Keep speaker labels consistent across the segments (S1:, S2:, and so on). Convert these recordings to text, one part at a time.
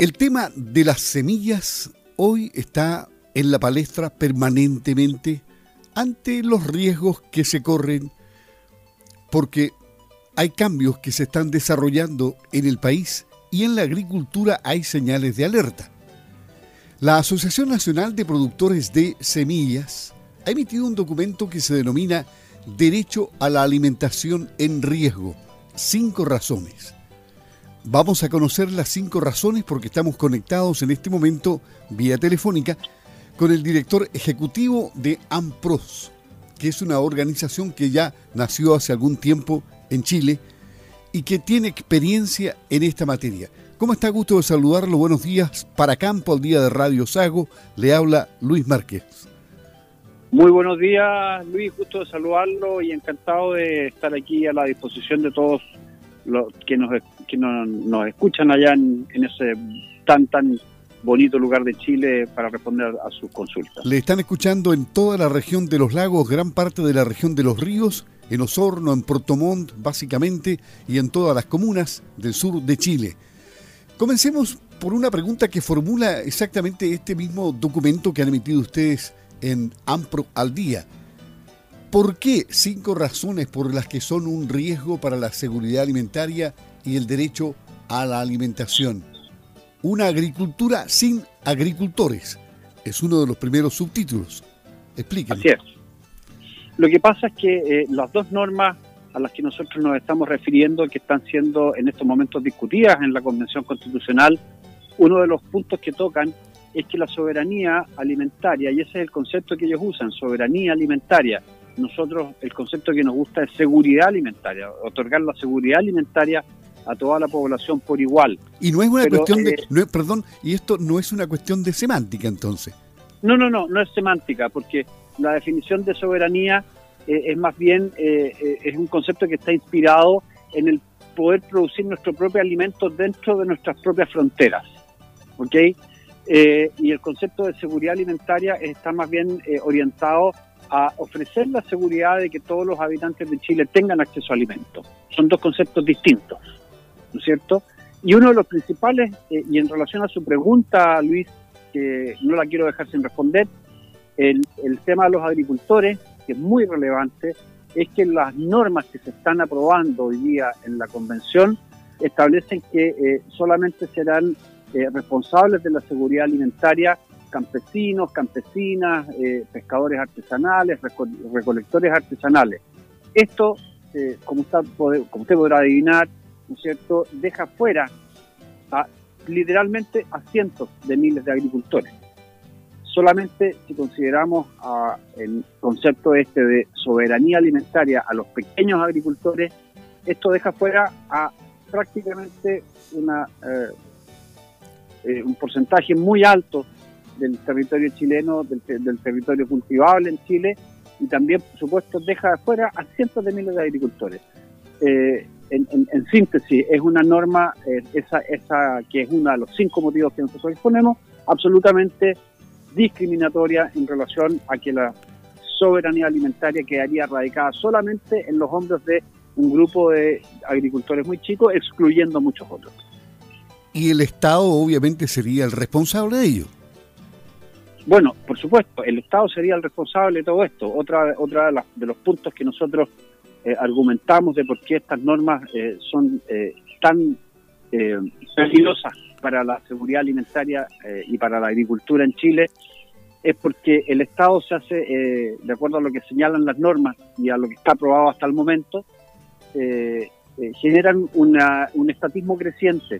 S1: El tema de las semillas hoy está en la palestra permanentemente ante los riesgos que se corren porque hay cambios que se están desarrollando en el país y en la agricultura hay señales de alerta. La Asociación Nacional de Productores de Semillas ha emitido un documento que se denomina Derecho a la Alimentación en Riesgo. Cinco razones. Vamos a conocer las cinco razones porque estamos conectados en este momento vía telefónica con el director ejecutivo de AMPROS, que es una organización que ya nació hace algún tiempo en Chile y que tiene experiencia en esta materia. ¿Cómo está? Gusto de saludarlo. Buenos días. Para Campo, al día de Radio Sago, le habla Luis Márquez.
S2: Muy buenos días, Luis. Gusto de saludarlo y encantado de estar aquí a la disposición de todos los que nos, que nos, escuchan allá en, en ese tan, tan bonito lugar de Chile para responder a sus consultas.
S1: Le están escuchando en toda la región de los lagos, gran parte de la región de los ríos, en Osorno, en Puerto Montt, básicamente, y en todas las comunas del sur de Chile. Comencemos por una pregunta que formula exactamente este mismo documento que han emitido ustedes en AMPRO al día. ¿Por qué cinco razones por las que son un riesgo para la seguridad alimentaria y el derecho a la alimentación? Una agricultura sin agricultores. Es uno de los primeros subtítulos. Explíquenme.
S2: Así es. Lo que pasa es que eh, las dos normas a las que nosotros nos estamos refiriendo, que están siendo en estos momentos discutidas en la Convención Constitucional, uno de los puntos que tocan es que la soberanía alimentaria, y ese es el concepto que ellos usan, soberanía alimentaria, nosotros el concepto que nos gusta es seguridad alimentaria, otorgar la seguridad alimentaria a toda la población por igual.
S1: Y no es una cuestión de, eh, perdón, y esto no es una cuestión de semántica entonces.
S2: No, no, no, no es semántica, porque la definición de soberanía eh, es más bien eh, es un concepto que está inspirado en el poder producir nuestro propio alimento dentro de nuestras propias fronteras, ¿ok? y el concepto de seguridad alimentaria está más bien orientado a ofrecer la seguridad de que todos los habitantes de Chile tengan acceso a alimentos. Son dos conceptos distintos. ¿no es cierto? Y uno de los principales, eh, y en relación a su pregunta, Luis, que no la quiero dejar sin responder, el, tema de los agricultores, que es muy relevante, es que las normas que se están aprobando hoy día en la convención establecen que eh, solamente serán eh, responsables de la seguridad alimentaria campesinos, campesinas, pescadores artesanales, recolectores artesanales. Esto, como, como usted podrá adivinar, ¿no es cierto?, deja fuera a, literalmente a cientos de miles de agricultores. Solamente si consideramos el concepto este de soberanía alimentaria a los pequeños agricultores, esto deja fuera a prácticamente una, eh, eh, un porcentaje muy alto del territorio chileno, del, territorio cultivable en Chile, y también, por supuesto, deja fuera a cientos de miles de agricultores. Eh, en, síntesis, es una norma, eh, esa, esa que es uno de los cinco motivos que nosotros exponemos, absolutamente discriminatoria en relación a que la soberanía alimentaria quedaría radicada solamente en los hombros de un grupo de agricultores muy chicos, excluyendo muchos otros.
S1: Y el Estado obviamente sería el responsable de ello.
S2: Bueno, por supuesto, el Estado sería el responsable de todo esto. Otra, otra de, de los puntos que nosotros eh, argumentamos de por qué estas normas eh, son eh, tan peligrosas para la seguridad alimentaria y para la agricultura en Chile, es porque el Estado se hace, de acuerdo a lo que señalan las normas y a lo que está aprobado hasta el momento, generan una, un estatismo creciente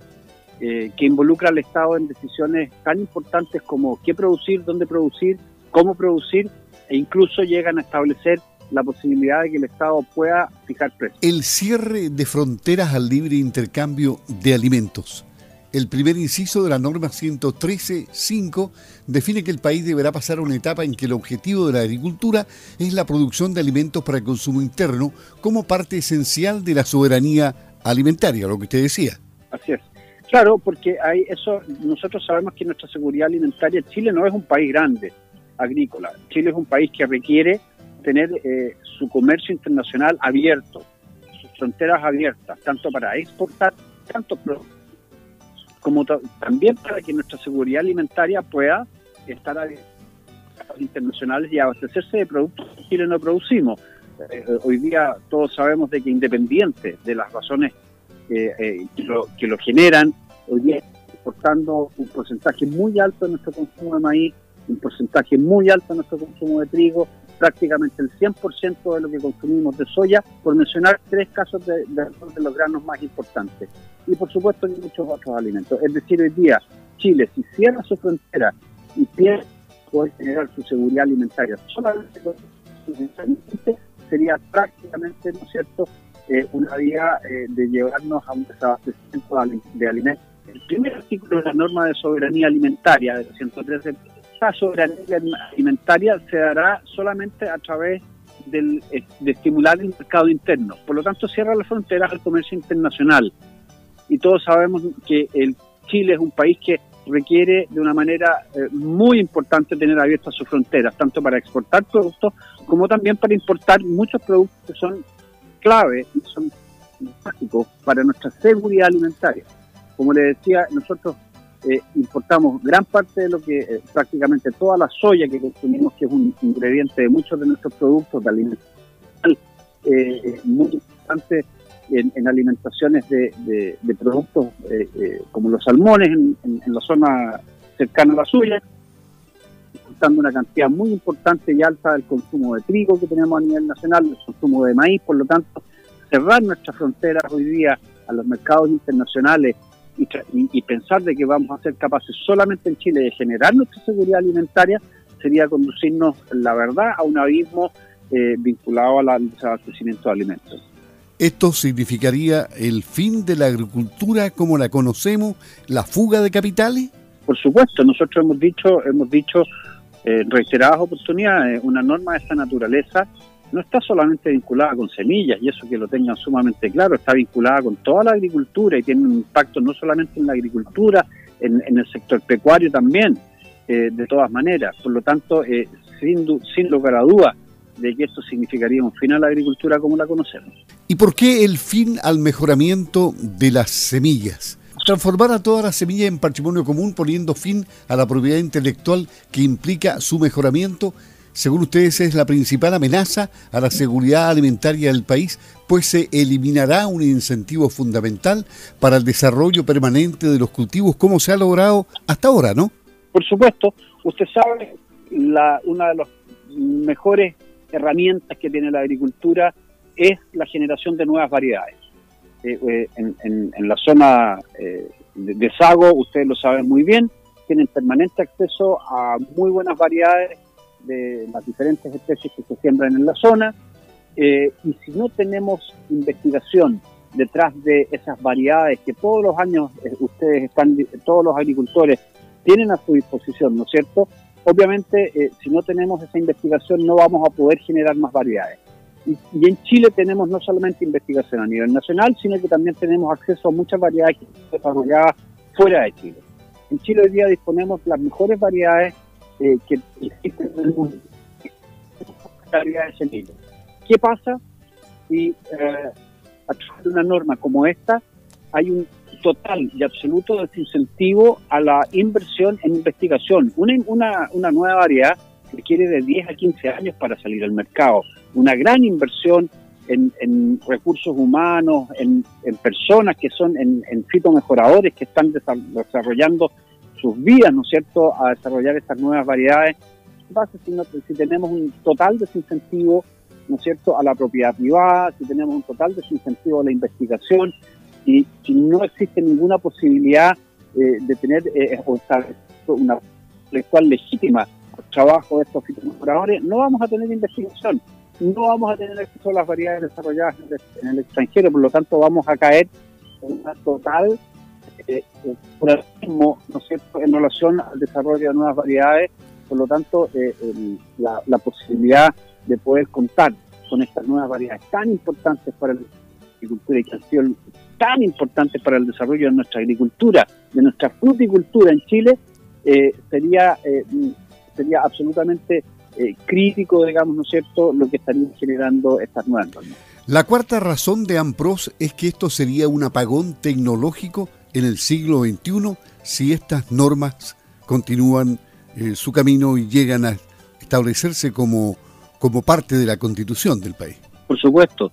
S2: que involucra al Estado en decisiones tan importantes como qué producir, dónde producir, cómo producir e incluso llegan a establecer la posibilidad de que el Estado pueda fijar precios.
S1: El cierre de fronteras al libre intercambio de alimentos. El primer inciso de la norma 113.5 define que el país deberá pasar a una etapa en que el objetivo de la agricultura es la producción de alimentos para el consumo interno como parte esencial de la soberanía alimentaria, lo que usted decía.
S2: Así es. Claro, porque hay eso, nosotros sabemos que nuestra seguridad alimentaria, Chile no es un país grande agrícola, Chile es un país que requiere tener eh, su comercio internacional abierto, sus fronteras abiertas, tanto para exportar, tanto como también para que nuestra seguridad alimentaria pueda estar a internacionales y abastecerse de productos que Chile no producimos. Eh, hoy día todos sabemos de que independiente de las razones eh, que, lo, que lo generan, hoy día exportando un porcentaje muy alto de nuestro consumo de maíz, un porcentaje muy alto de nuestro consumo de trigo, prácticamente el 100% de lo que consumimos de soya, por mencionar tres casos de, de, los granos más importantes. Y por supuesto hay muchos otros alimentos. Es decir, hoy día Chile, si cierra su frontera y pierde poder generar su seguridad alimentaria solamente sería prácticamente, ¿no es cierto?, eh, una vía eh, de llevarnos a un desabastecimiento de alimentos. El primer artículo de la norma de soberanía alimentaria de 113, esa soberanía alimentaria se dará solamente a través del, eh, de estimular el mercado interno. Por lo tanto, cierra las fronteras al comercio internacional. Y todos sabemos que el Chile es un país que requiere de una manera muy importante tener abiertas sus fronteras, tanto para exportar productos como también para importar muchos productos que son clave y son básicos para nuestra seguridad alimentaria. Como le decía, nosotros eh, importamos gran parte de lo que, eh, prácticamente toda la soya que consumimos, que es un ingrediente de muchos de nuestros productos de alimentación, eh, muy importante en, alimentaciones de, productos como los salmones en, en, la zona cercana a la suya, una cantidad muy importante y alta del consumo de trigo que tenemos a nivel nacional, el consumo de maíz, por lo tanto, cerrar nuestras fronteras hoy día a los mercados internacionales y, pensar de que vamos a ser capaces solamente en Chile de generar nuestra seguridad alimentaria sería conducirnos, la verdad, a un abismo eh, vinculado al desabastecimiento de alimentos.
S1: ¿Esto significaría el fin de la agricultura como la conocemos, la fuga de capitales?
S2: Por supuesto, nosotros hemos dicho, hemos dicho eh, reiteradas oportunidades. Una norma de esta naturaleza no está solamente vinculada con semillas, y eso que lo tengan sumamente claro, está vinculada con toda la agricultura y tiene un impacto no solamente en la agricultura, en, el sector pecuario también, eh, de todas maneras. Por lo tanto, eh, sin, sin lugar a dudas, de que esto significaría un fin a la agricultura como la conocemos.
S1: ¿Y por qué el fin al mejoramiento de las semillas? Transformar a todas las semillas en patrimonio común poniendo fin a la propiedad intelectual que implica su mejoramiento, según ustedes es la principal amenaza a la seguridad alimentaria del país, pues se eliminará un incentivo fundamental para el desarrollo permanente de los cultivos como se ha logrado hasta ahora, ¿no?
S2: Por supuesto, usted sabe, la, una de las mejores herramientas que tiene la agricultura es la generación de nuevas variedades. Eh, eh, en, la zona eh, de, Sago, ustedes lo saben muy bien, tienen permanente acceso a muy buenas variedades de las diferentes especies que se siembran en la zona. y si no tenemos investigación detrás de esas variedades que todos los años ustedes están, todos los agricultores tienen a su disposición, ¿no es cierto? Obviamente, si no tenemos esa investigación, no vamos a poder generar más variedades. Y, en Chile tenemos no solamente investigación a nivel nacional, sino que también tenemos acceso a muchas variedades que se desarrolladas fuera de Chile. En Chile hoy día disponemos las mejores variedades eh, que existen en el mundo. ¿Qué pasa si eh, a través de una norma como esta hay un total y absoluto desincentivo a la inversión en investigación? Una, una, una nueva variedad requiere de 10 a 15 años para salir al mercado. Una gran inversión en, recursos humanos, en, personas que son, en, en fitomejoradores que están desarrollando sus vidas, ¿no es cierto?, a desarrollar estas nuevas variedades. ¿Qué pasa si, si tenemos un total desincentivo, ¿no es cierto?, a la propiedad privada, si tenemos un total desincentivo a la investigación, y si no existe ninguna posibilidad eh, de tener eh, una intelectual legítima trabajo de estos fitomejoradores, no vamos a tener investigación, no vamos a tener acceso a las variedades desarrolladas en el extranjero, por lo tanto vamos a caer en una total eh, eh ¿no en relación al desarrollo de nuevas variedades, por lo tanto eh, la, posibilidad de poder contar con estas nuevas variedades tan importantes para la agricultura y que han sido tan importantes para el desarrollo de nuestra agricultura, de nuestra fruticultura en Chile, eh, sería sería absolutamente eh, crítico, digamos, ¿no es cierto?, lo que estarían generando estas nuevas normas.
S1: La cuarta razón de AMPROS es que esto sería un apagón tecnológico en el siglo XXI si estas normas continúan eh, su camino y llegan a establecerse como, como parte de la constitución del país.
S2: Por supuesto,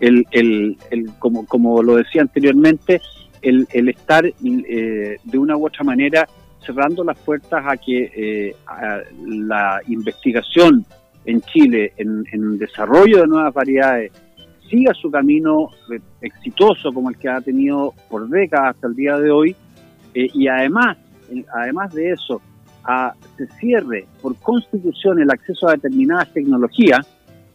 S2: el, el, como, como lo decía anteriormente, el, el estar eh, de una u otra manera cerrando las puertas a que eh, la investigación en Chile en, en desarrollo de nuevas variedades siga su camino exitoso como el que ha tenido por décadas hasta el día de hoy y además además de eso se cierre por constitución el acceso a determinadas tecnologías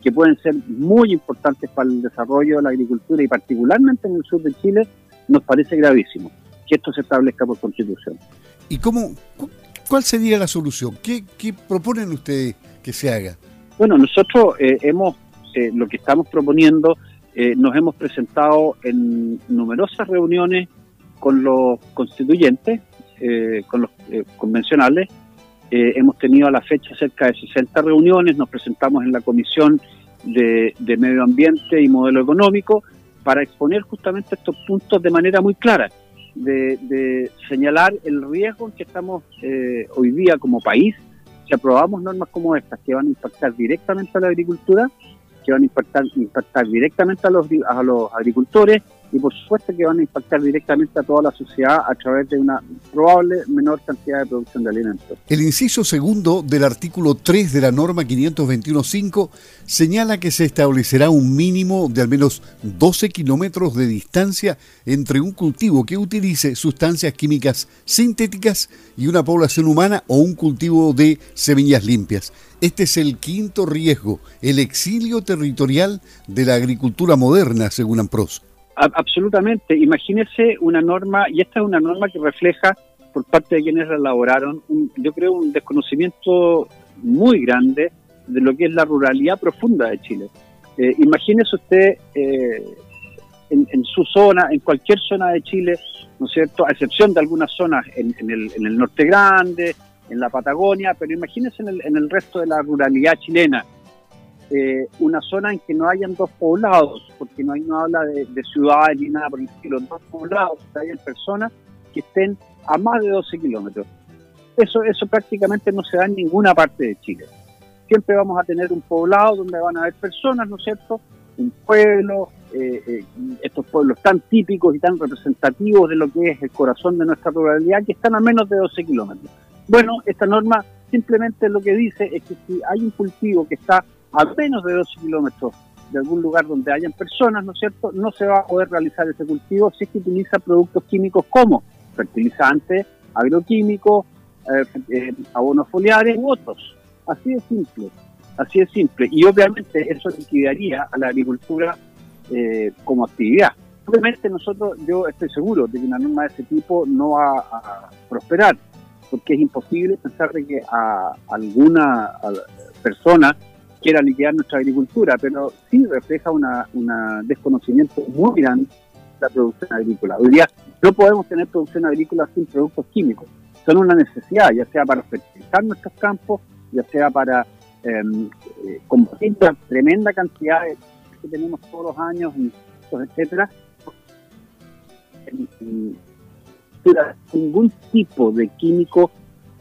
S2: que pueden ser muy importantes para el desarrollo de la agricultura y particularmente en el sur de Chile, nos parece gravísimo que esto se establezca por constitución.
S1: ¿Y cómo, cuál sería la solución? ¿Qué, proponen ustedes que se haga?
S2: Bueno, nosotros eh, hemos, eh, lo que estamos proponiendo, eh, nos hemos presentado en numerosas reuniones con los constituyentes, con los convencionales, hemos tenido a la fecha cerca de 60 reuniones, nos presentamos en la Comisión de, de Medio Ambiente y Modelo Económico, para exponer justamente estos puntos de manera muy clara, de, señalar el riesgo en que estamos eh, hoy día como país si aprobamos normas como estas que van a impactar directamente a la agricultura, que van a impactar, impactar directamente a los, a los agricultores y por supuesto que van a impactar directamente a toda la sociedad a través de una probable menor cantidad de producción de alimentos.
S1: El inciso segundo del artículo 3 de la norma 521.5 señala que se establecerá un mínimo de al menos 12 kilómetros de distancia entre un cultivo que utilice sustancias químicas sintéticas y una población humana o un cultivo de semillas limpias. Este es el quinto riesgo, el exilio territorial de la agricultura moderna, según AMPROS
S2: absolutamente. Imagínese una norma, y esta es una norma que refleja por parte de quienes la elaboraron, yo creo, un desconocimiento muy grande de lo que es la ruralidad profunda de Chile. Eh, imagínese usted eh, en, su zona, en cualquier zona de Chile, ¿no es cierto?, a excepción de algunas zonas en, el, en el norte grande, en la Patagonia, pero imagínese en el, en el resto de la ruralidad chilena, eh, una zona en que no hayan dos poblados, porque no, hay, no habla de, ciudades ni nada por el estilo, dos poblados, que hayan personas que estén a más de 12 kilómetros. Eso, eso prácticamente no se da en ninguna parte de Chile. Siempre vamos a tener un poblado donde van a haber personas, ¿no es cierto? Un pueblo, eh, eh, estos pueblos tan típicos y tan representativos de lo que es el corazón de nuestra ruralidad, que están a menos de 12 kilómetros. Bueno, esta norma simplemente lo que dice es que si hay un cultivo que está a menos de 12 kilómetros de algún lugar donde hayan personas, ¿no es cierto?, no se va a poder realizar ese cultivo si es que utiliza productos químicos como fertilizantes, agroquímicos, eh, eh, abonos foliares u otros. Así de simple, así de simple. Y obviamente eso liquidaría a la agricultura eh, como actividad. Obviamente nosotros, yo estoy seguro de que una norma de ese tipo no va a prosperar, porque es imposible pensar de que a alguna persona quiera liquidar nuestra agricultura, pero sí refleja una, desconocimiento muy grande de la producción agrícola. Hoy día no podemos tener producción agrícola sin productos químicos. Son una necesidad, ya sea para fertilizar nuestros campos, ya sea para em, eh, combatir la tremenda cantidad de que tenemos todos los años, etcétera. ningún tipo de químico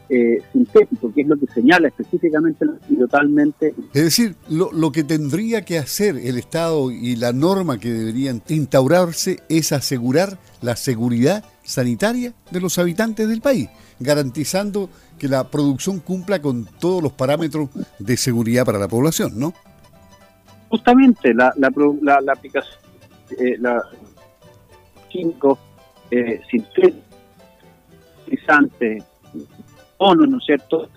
S2: eh, sintético, que es lo que señala específicamente y totalmente.
S1: Es decir, lo, lo, que tendría que hacer el Estado y la norma que deberían instaurarse es asegurar la seguridad sanitaria de los habitantes del país, garantizando que la producción cumpla con todos los parámetros de seguridad para la población, ¿no?
S2: Justamente la, la, la, aplicación, eh, la químicos eh, sintetizantes, ONU, ¿no es cierto?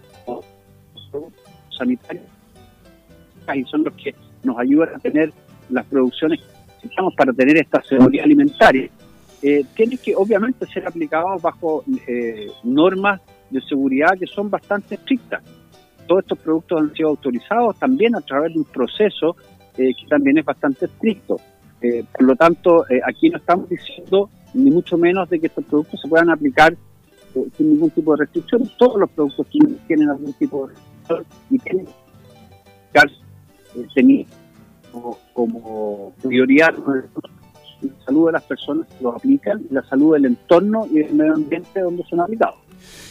S2: Sanitarios y son los que nos ayudan a tener las producciones que necesitamos para tener esta seguridad alimentaria. Eh, tienen que obviamente ser aplicados bajo eh, normas de seguridad que son bastante estrictas. Todos estos productos han sido autorizados también a través de un proceso eh, que también es bastante estricto. Eh, por lo tanto, aquí no estamos diciendo ni mucho menos de que estos productos se puedan aplicar sin ningún tipo de restricción. Todos los productos tienen algún tipo de restricción y tienen tener como, como prioridad de salud de las personas que lo aplican, la salud del entorno y del medio ambiente donde son aplicados.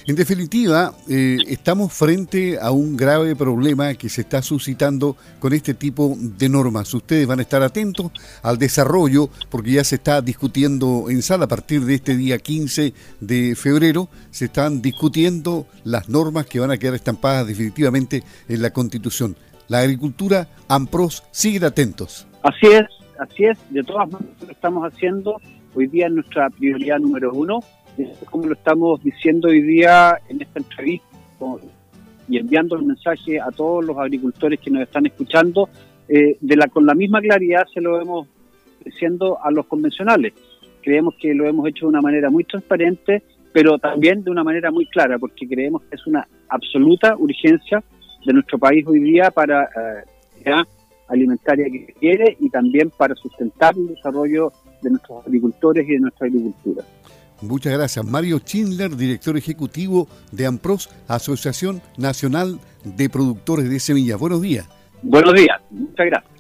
S1: En definitiva, eh, estamos frente a un grave problema que se está suscitando con este tipo de normas. Ustedes van a estar atentos al desarrollo porque ya se está discutiendo en sala a partir de este día 15 de febrero. Se están discutiendo las normas que van a quedar estampadas definitivamente en la Constitución. La agricultura, AMPROS, siguen atentos.
S2: Así es, así es. De todas maneras, lo estamos haciendo. Hoy día es nuestra prioridad número uno como lo estamos diciendo hoy día en esta entrevista y enviando el mensaje a todos los agricultores que nos están escuchando, eh, de la, con la misma claridad se lo hemos diciendo a los convencionales. Creemos que lo hemos hecho de una manera muy transparente, pero también de una manera muy clara, porque creemos que es una absoluta urgencia de nuestro país hoy día para la eh, alimentaria que quiere y también para sustentar el desarrollo de nuestros agricultores y de nuestra agricultura.
S1: Muchas gracias. Mario Schindler, director ejecutivo de AMPROS, Asociación Nacional de Productores de Semillas. Buenos días.
S2: Buenos días. Muchas gracias.